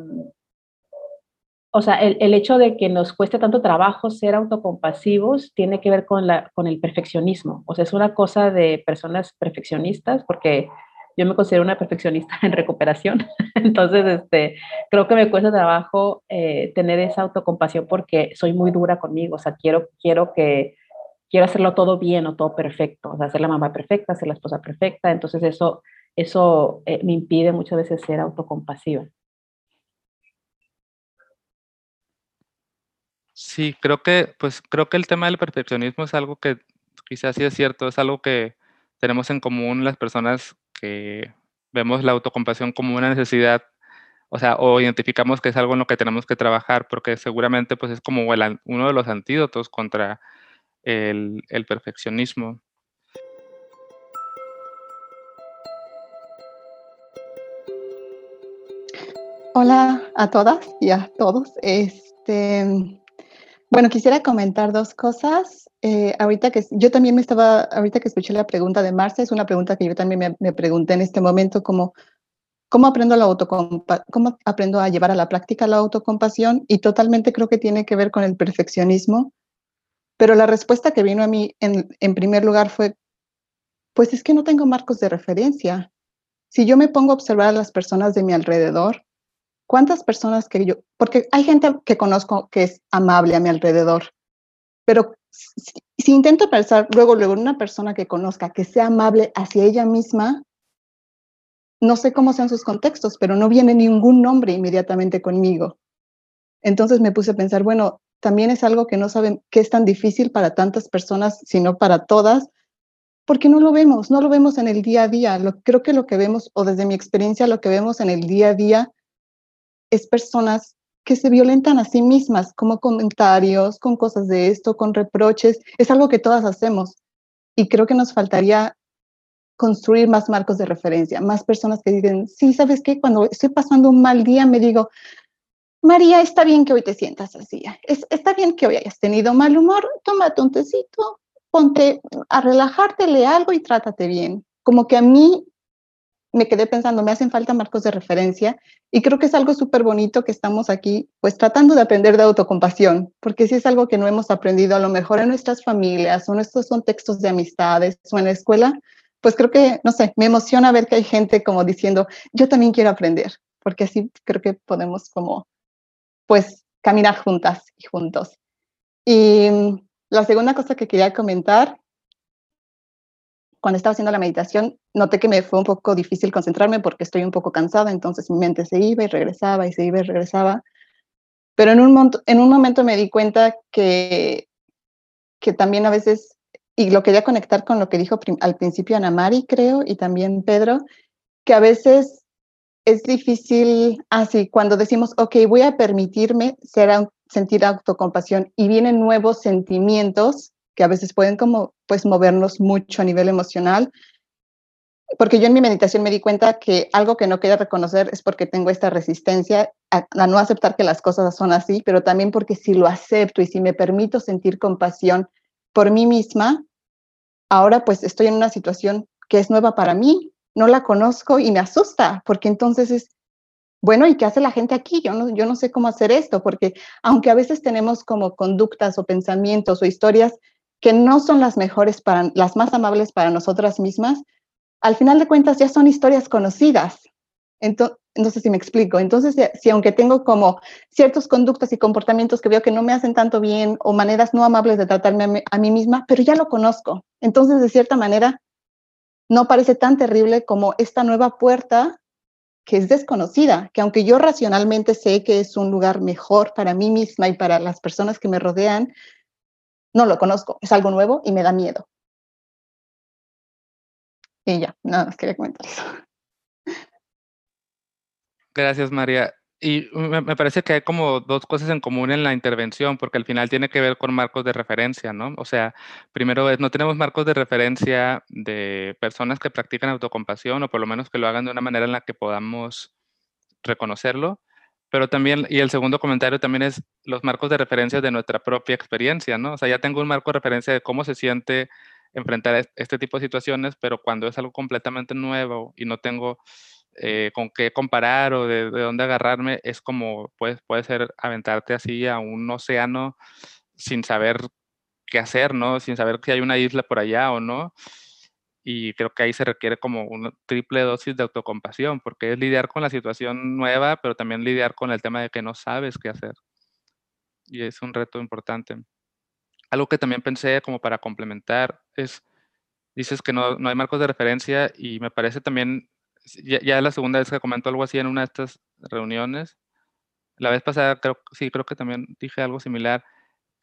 o sea, el, hecho de que nos cueste tanto trabajo ser autocompasivos tiene que ver con, la, con el perfeccionismo. O sea, es una cosa de personas perfeccionistas, porque yo me considero una perfeccionista en recuperación. Entonces, este, creo que me cuesta trabajo eh, tener esa autocompasión porque soy muy dura conmigo. O sea, quiero, quiero que quiero hacerlo todo bien o todo perfecto. O sea, ser la mamá perfecta, ser la esposa perfecta. Entonces, eso, eso eh, me impide muchas veces ser autocompasiva. Sí, creo que, pues, creo que el tema del perfeccionismo es algo que quizás sí es cierto, es algo que tenemos en común las personas que vemos la autocompasión como una necesidad, o sea, o identificamos que es algo en lo que tenemos que trabajar, porque seguramente pues es como uno de los antídotos contra el, el perfeccionismo. Hola a todas y a todos. Este, bueno, quisiera comentar dos cosas. Eh, ahorita que yo también me estaba, ahorita que escuché la pregunta de Marcia, es una pregunta que yo también me, pregunté en este momento, como, ¿cómo aprendo, la ¿cómo aprendo a llevar a la práctica la autocompasión? Y totalmente creo que tiene que ver con el perfeccionismo. Pero la respuesta que vino a mí en, en primer lugar fue, pues es que no tengo marcos de referencia. Si yo me pongo a observar a las personas de mi alrededor, ¿Cuántas personas que yo, porque hay gente que conozco que es amable a mi alrededor, pero si, intento pensar luego, luego una persona que conozca que sea amable hacia ella misma, no sé cómo sean sus contextos, pero no viene ningún nombre inmediatamente conmigo. Entonces me puse a pensar, bueno, también es algo que no saben que es tan difícil para tantas personas, sino para todas, porque no lo vemos, no lo vemos en el día a día. Lo, creo que lo que vemos, o desde mi experiencia, lo que vemos en el día a día es personas que se violentan a sí mismas, como comentarios, con cosas de esto, con reproches. Es algo que todas hacemos. Y creo que nos faltaría construir más marcos de referencia, más personas que digan, sí, ¿sabes qué? Cuando estoy pasando un mal día, me digo, María, está bien que hoy te sientas así, está bien que hoy hayas tenido mal humor, tómate un tecito, ponte a relajarte, lee algo y trátate bien. Como que a mí me quedé pensando, me hacen falta marcos de referencia y creo que es algo súper bonito que estamos aquí, pues tratando de aprender de autocompasión, porque si es algo que no hemos aprendido a lo mejor en nuestras familias o en estos contextos de amistades o en la escuela, pues creo que, no sé, me emociona ver que hay gente como diciendo, yo también quiero aprender, porque así creo que podemos como, pues, caminar juntas y juntos. Y la segunda cosa que quería comentar cuando estaba haciendo la meditación, noté que me fue un poco difícil concentrarme porque estoy un poco cansada, entonces mi mente se iba y regresaba y se iba y regresaba. Pero en un, en un momento me di cuenta que, que también a veces, y lo quería conectar con lo que dijo al principio Ana Mari, creo, y también Pedro, que a veces es difícil, así, cuando decimos, ok, voy a permitirme ser, sentir autocompasión y vienen nuevos sentimientos que a veces pueden como pues movernos mucho a nivel emocional. Porque yo en mi meditación me di cuenta que algo que no quería reconocer es porque tengo esta resistencia a, no aceptar que las cosas son así, pero también porque si lo acepto y si me permito sentir compasión por mí misma, ahora pues estoy en una situación que es nueva para mí, no la conozco y me asusta, porque entonces es, bueno, ¿y qué hace la gente aquí? Yo no, yo no sé cómo hacer esto, porque aunque a veces tenemos como conductas o pensamientos o historias que no son las mejores para, las más amables para nosotras mismas, al final de cuentas ya son historias conocidas. Entonces, no sé si me explico. Entonces, si, aunque tengo como ciertos conductas y comportamientos que veo que no me hacen tanto bien o maneras no amables de tratarme a mí misma, pero ya lo conozco. Entonces, de cierta manera, no parece tan terrible como esta nueva puerta que es desconocida, que aunque yo racionalmente sé que es un lugar mejor para mí misma y para las personas que me rodean, no lo conozco, es algo nuevo y me da miedo. Y ya, nada más quería comentar eso. Gracias, María. Y me, parece que hay como dos cosas en común en la intervención, porque al final tiene que ver con marcos de referencia, ¿no? O sea, primero es, no tenemos marcos de referencia de personas que practican autocompasión, o por lo menos que lo hagan de una manera en la que podamos reconocerlo, pero también, y el segundo comentario también es los marcos de referencia de nuestra propia experiencia, ¿no? O sea, ya tengo un marco de referencia de cómo se siente enfrentar este tipo de situaciones, pero cuando es algo completamente nuevo y no tengo eh, con qué comparar o de, dónde agarrarme, es como pues, puede ser aventarte así a un océano sin saber qué hacer, ¿no? Sin saber si hay una isla por allá o no. Y creo que ahí se requiere como una triple dosis de autocompasión, porque es lidiar con la situación nueva, pero también lidiar con el tema de que no sabes qué hacer. Y es un reto importante. Algo que también pensé como para complementar es, dices que no, no hay marcos de referencia y me parece también ya, ya, la segunda vez que comento algo así en una de estas reuniones. La vez pasada, creo, sí, creo que también dije algo similar,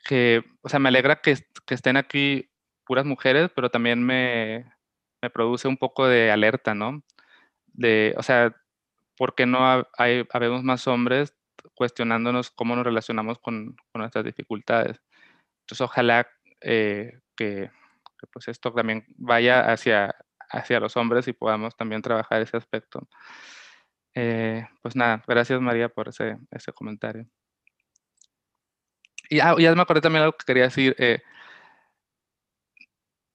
que, o sea, me alegra que, que estén aquí puras mujeres, pero también me, me, produce un poco de alerta, ¿no? De, o sea, ¿por qué no hay, habemos más hombres cuestionándonos cómo nos relacionamos con, con nuestras dificultades? Entonces, ojalá eh, que, que, pues esto también vaya hacia hacia los hombres y podamos también trabajar ese aspecto. Eh, pues nada, gracias María por ese, ese comentario. Y ah, ya me acordé también algo que quería decir. Eh,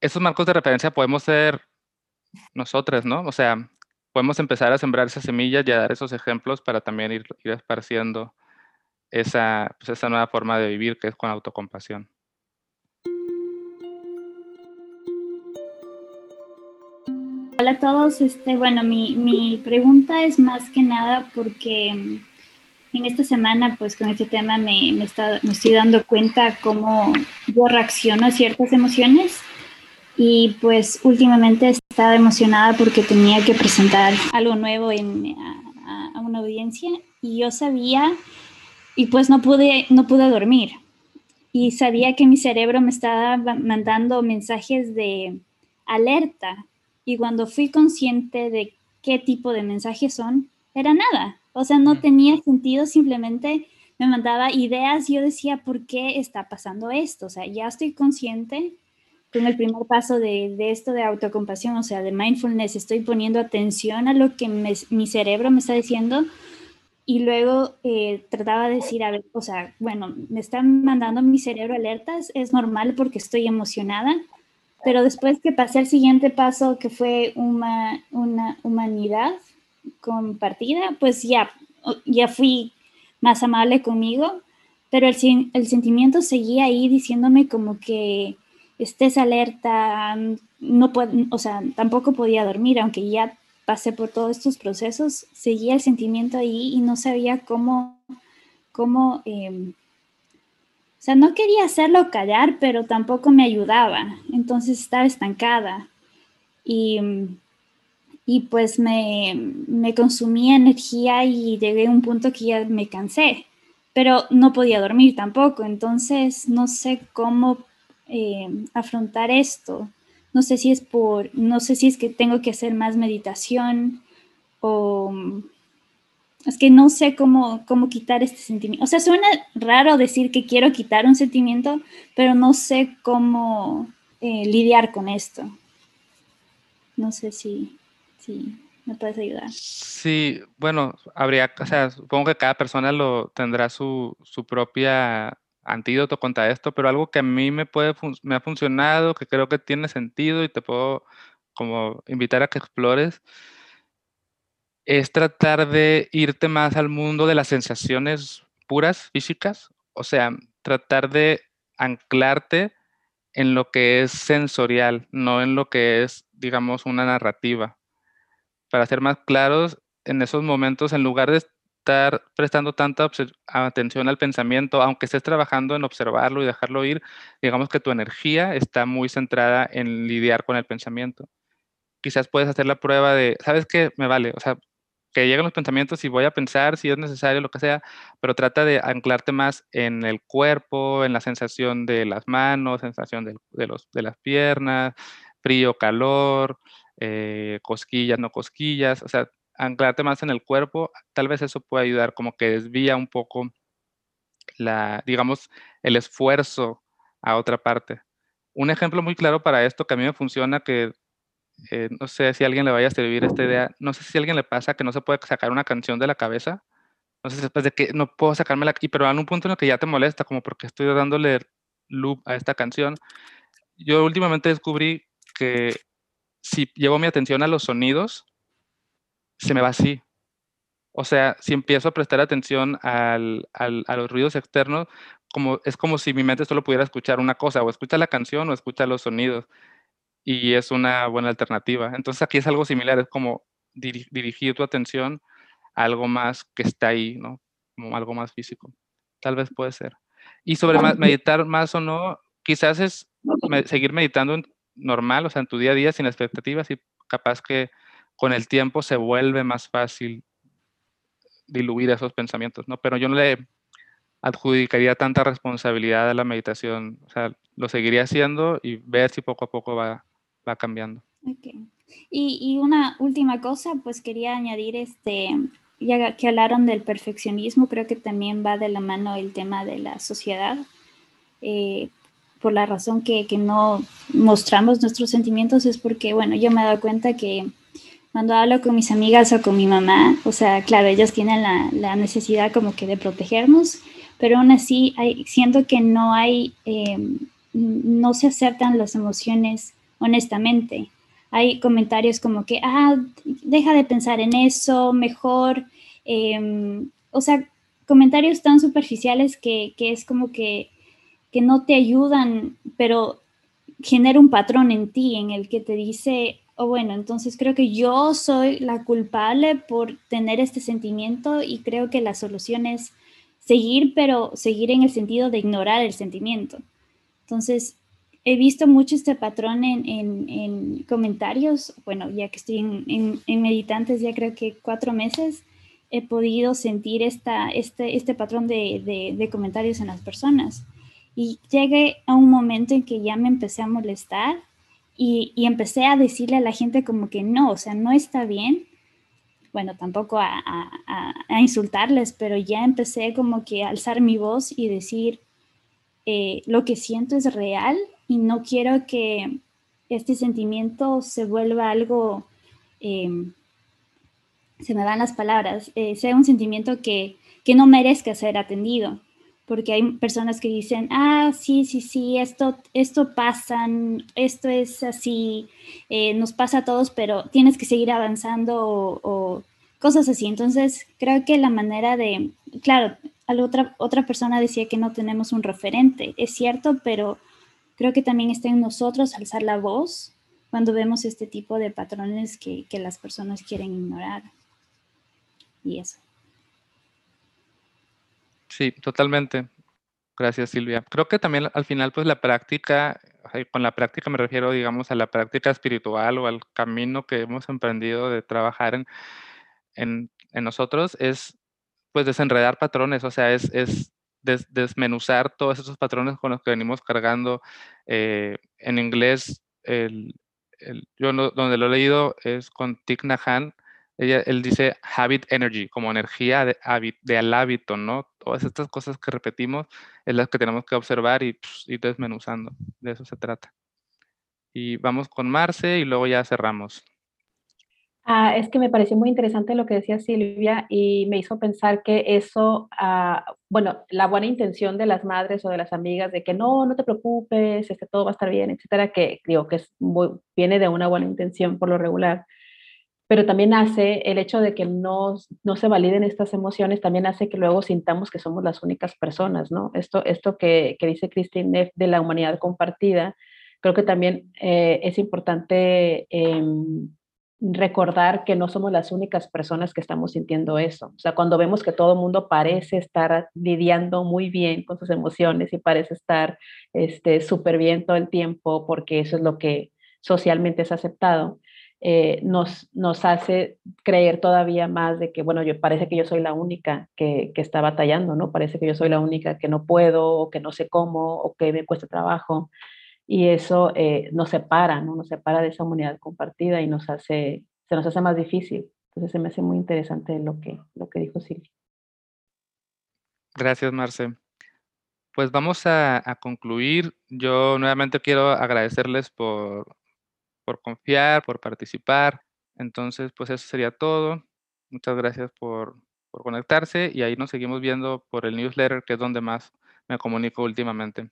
esos marcos de referencia podemos ser nosotros, ¿no? O sea, podemos empezar a sembrar esas semillas y a dar esos ejemplos para también ir, ir esparciendo esa, pues esa nueva forma de vivir que es con autocompasión. Hola a todos. Este, bueno, mi, mi pregunta es más que nada porque mm, en esta semana, pues con este tema me, me, está, me estoy dando cuenta cómo yo reacciono a ciertas emociones y pues últimamente estaba emocionada porque tenía que presentar algo nuevo en, a, a, una audiencia y yo sabía y pues no pude, no pude dormir y sabía que mi cerebro me estaba mandando mensajes de alerta y cuando fui consciente de qué tipo de mensajes son, era nada. O sea, no tenía sentido, simplemente me mandaba ideas y yo decía, ¿por qué está pasando esto? O sea, ya estoy consciente con el primer paso de, de esto de autocompasión, o sea, de mindfulness, estoy poniendo atención a lo que mi cerebro me está diciendo y luego eh, trataba de decir, a ver, o sea, bueno, me están mandando mi cerebro alertas, es normal porque estoy emocionada, pero después que pasé al siguiente paso, que fue una, una humanidad compartida, pues ya, ya fui más amable conmigo, pero el, el sentimiento seguía ahí diciéndome como que estés alerta, no o sea, tampoco podía dormir, aunque ya pasé por todos estos procesos, seguía el sentimiento ahí y no sabía cómo, cómo eh, o sea, no quería hacerlo callar, pero tampoco me ayudaba. Entonces estaba estancada. Y, y pues me, me, consumía energía y llegué a un punto que ya me cansé. Pero no podía dormir tampoco. Entonces no sé cómo eh, afrontar esto. No sé si es por, no sé si es que tengo que hacer más meditación o es que no sé cómo, cómo quitar este sentimiento. O sea, suena raro decir que quiero quitar un sentimiento, pero no sé cómo eh, lidiar con esto. No sé si, si me puedes ayudar. Sí, bueno, habría, o sea, supongo que cada persona lo tendrá su, su propia antídoto contra esto, pero algo que a mí me, ha funcionado, que creo que tiene sentido y te puedo como invitar a que explores, es tratar de irte más al mundo de las sensaciones puras, físicas, o sea, tratar de anclarte en lo que es sensorial, no en lo que es, digamos, una narrativa. Para ser más claros, en esos momentos, en lugar de estar prestando tanta atención al pensamiento, aunque estés trabajando en observarlo y dejarlo ir, digamos que tu energía está muy centrada en lidiar con el pensamiento. Quizás puedes hacer la prueba de, ¿sabes qué? Me vale, o sea, que lleguen los pensamientos y voy a pensar si es necesario, lo que sea, pero trata de anclarte más en el cuerpo, en la sensación de las manos, sensación de, los, de las piernas, frío, calor, eh, cosquillas, no cosquillas, o sea, anclarte más en el cuerpo, tal vez eso puede ayudar, como que desvía un poco la, digamos, el esfuerzo a otra parte. Un ejemplo muy claro para esto que a mí me funciona, que eh, no sé si a alguien le vaya a servir esta idea, no sé si a alguien le pasa que no se puede sacar una canción de la cabeza, no sé si después de que no puedo sacármela aquí, pero en un punto en el que ya te molesta, como porque estoy dándole loop a esta canción. Yo últimamente descubrí que si llevo mi atención a los sonidos, se me va así. O sea, si empiezo a prestar atención al, al, a los ruidos externos, como, es como si mi mente solo pudiera escuchar una cosa, o escucha la canción o escucha los sonidos. Y es una buena alternativa. Entonces aquí es algo similar, es como dirigir tu atención a algo más que está ahí, ¿no? Como algo más físico. Tal vez puede ser. Y sobre meditar más o no, quizás es seguir meditando normal, o sea, en tu día a día sin expectativas y capaz que con el tiempo se vuelve más fácil diluir esos pensamientos, ¿no? Pero yo no le adjudicaría tanta responsabilidad a la meditación, o sea, lo seguiría haciendo y ver si poco a poco va, va cambiando. Okay. Y, y, una última cosa, pues quería añadir, este, ya que hablaron del perfeccionismo, creo que también va de la mano el tema de la sociedad, eh, por la razón que, que no mostramos nuestros sentimientos es porque, bueno, yo me he dado cuenta que cuando hablo con mis amigas o con mi mamá, o sea, claro, ellas tienen la, necesidad como que de protegernos, pero aún así hay, siento que no hay, em, no se aceptan las emociones honestamente. Hay comentarios como que, ah, deja de pensar en eso, mejor, em, o sea, comentarios tan superficiales que, que es como que, que no te ayudan, pero genera un patrón en ti en el que te dice, o bueno, entonces creo que yo soy la culpable por tener este sentimiento y creo que la solución es seguir, pero seguir en el sentido de ignorar el sentimiento. Entonces, he visto mucho este patrón en, comentarios, bueno, ya que estoy en, meditantes ya creo que cuatro meses, he podido sentir esta, este, este patrón de, de comentarios en las personas. Y llegué a un momento en que ya me empecé a molestar y, empecé a decirle a la gente como que no, o sea, no está bien. Bueno, tampoco a, insultarles, pero ya empecé como que a alzar mi voz y decir, eh, lo que siento es real y no quiero que este sentimiento se vuelva algo, em, se me van las palabras, eh, sea un sentimiento que, que no merezca ser atendido porque hay personas que dicen, ah, sí, sí, sí, esto, esto pasa, esto es así, eh, nos pasa a todos, pero tienes que seguir avanzando o, cosas así. Entonces, creo que la manera de, claro, otra, otra persona decía que no tenemos un referente, es cierto, pero creo que también está en nosotros alzar la voz cuando vemos este tipo de patrones que, que las personas quieren ignorar. Y eso. Sí, totalmente. Gracias, Silvia. Creo que también al final, pues la práctica, con la práctica me refiero, digamos, a la práctica espiritual o al camino que hemos emprendido de trabajar en, en, nosotros, es pues desenredar patrones, o sea, es, es desmenuzar todos esos patrones con los que venimos cargando. Eh, en inglés, el, yo donde lo he leído es con Thich Nhat ella, él dice habit energy, como energía de, de al hábito, ¿no? Todas estas cosas que repetimos es las que tenemos que observar y pues, ir desmenuzando. De eso se trata. Y vamos con Marce y luego ya cerramos. Ah, es que me pareció muy interesante lo que decía Silvia y me hizo pensar que eso ah, bueno, la buena intención de las madres o de las amigas de que no, no te preocupes, este, todo va a estar bien, etcétera, que digo que viene de una buena intención por lo regular, pero también hace el hecho de que no, no se validen estas emociones, también hace que luego sintamos que somos las únicas personas, ¿no? Esto, esto que, que dice Christine Neff de la humanidad compartida, creo que también eh, es importante eh, recordar que no somos las únicas personas que estamos sintiendo eso. O sea, cuando vemos que todo el mundo parece estar lidiando muy bien con sus emociones y parece estar este, súper bien todo el tiempo porque eso es lo que socialmente es aceptado, eh, nos, hace creer todavía más de que, bueno, yo parece que yo soy la única que, que, está batallando, ¿no? Parece que yo soy la única que no puedo o que no sé cómo o que me cuesta trabajo. Y eso eh, nos separa, ¿no? Nos separa de esa humanidad compartida y nos hace, se nos hace más difícil. Entonces se me hace muy interesante lo que, lo que dijo Silvia. Gracias, Marce. Pues vamos a, a concluir. Yo nuevamente quiero agradecerles por, por confiar, por participar. Entonces, pues eso sería todo. Muchas gracias por, por conectarse y ahí nos seguimos viendo por el newsletter, que es donde más me comunico últimamente.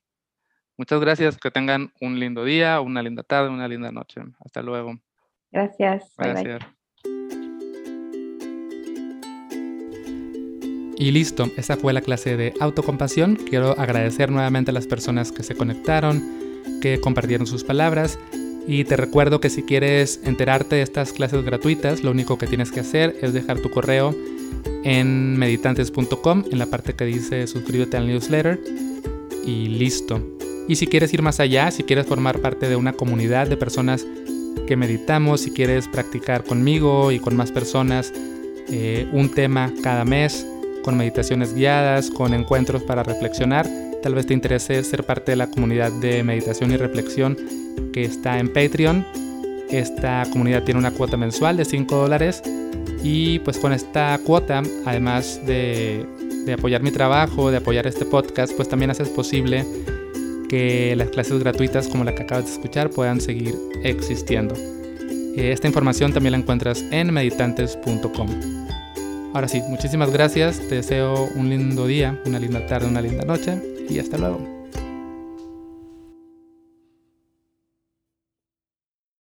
Muchas gracias, que tengan un lindo día, una linda tarde, una linda noche. Hasta luego. Gracias. Gracias. Y listo, esa fue la clase de autocompasión. Quiero agradecer nuevamente a las personas que se conectaron, que compartieron sus palabras y te recuerdo que si quieres enterarte de estas clases gratuitas, lo único que tienes que hacer es dejar tu correo en meditantes.com, en la parte que dice suscríbete al newsletter y listo. Y si quieres ir más allá, si quieres formar parte de una comunidad de personas que meditamos, si quieres practicar conmigo y con más personas eh, un tema cada mes, con meditaciones guiadas, con encuentros para reflexionar, tal vez te interese ser parte de la comunidad de meditación y reflexión que está en Patreon. Esta comunidad tiene una cuota mensual de 5 dólares y pues con esta cuota, además de, de apoyar mi trabajo, de apoyar este podcast, pues también haces posible que las clases gratuitas como la que acabas de escuchar puedan seguir existiendo. Eh, esta información también la encuentras en meditantes.com. Ahora sí, muchísimas gracias, te deseo un lindo día, una linda tarde, una linda noche y hasta luego.